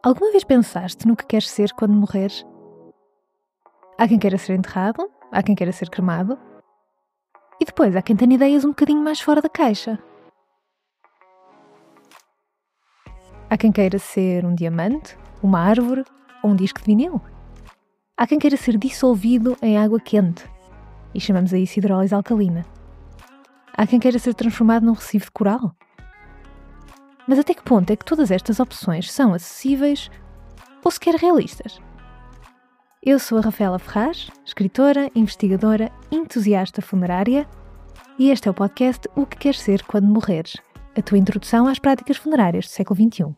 Alguma vez pensaste no que queres ser quando morreres? Há quem queira ser enterrado, há quem queira ser cremado, e depois há quem tenha ideias um bocadinho mais fora da caixa. Há quem queira ser um diamante, uma árvore ou um disco de vinil. Há quem queira ser dissolvido em água quente, e chamamos a isso hidrólise alcalina. Há quem queira ser transformado num recife de coral. Mas até que ponto é que todas estas opções são acessíveis ou sequer realistas? Eu sou a Rafaela Ferraz, escritora, investigadora, entusiasta funerária, e este é o podcast O que Queres Ser Quando Morreres, a tua introdução às práticas funerárias do século XXI.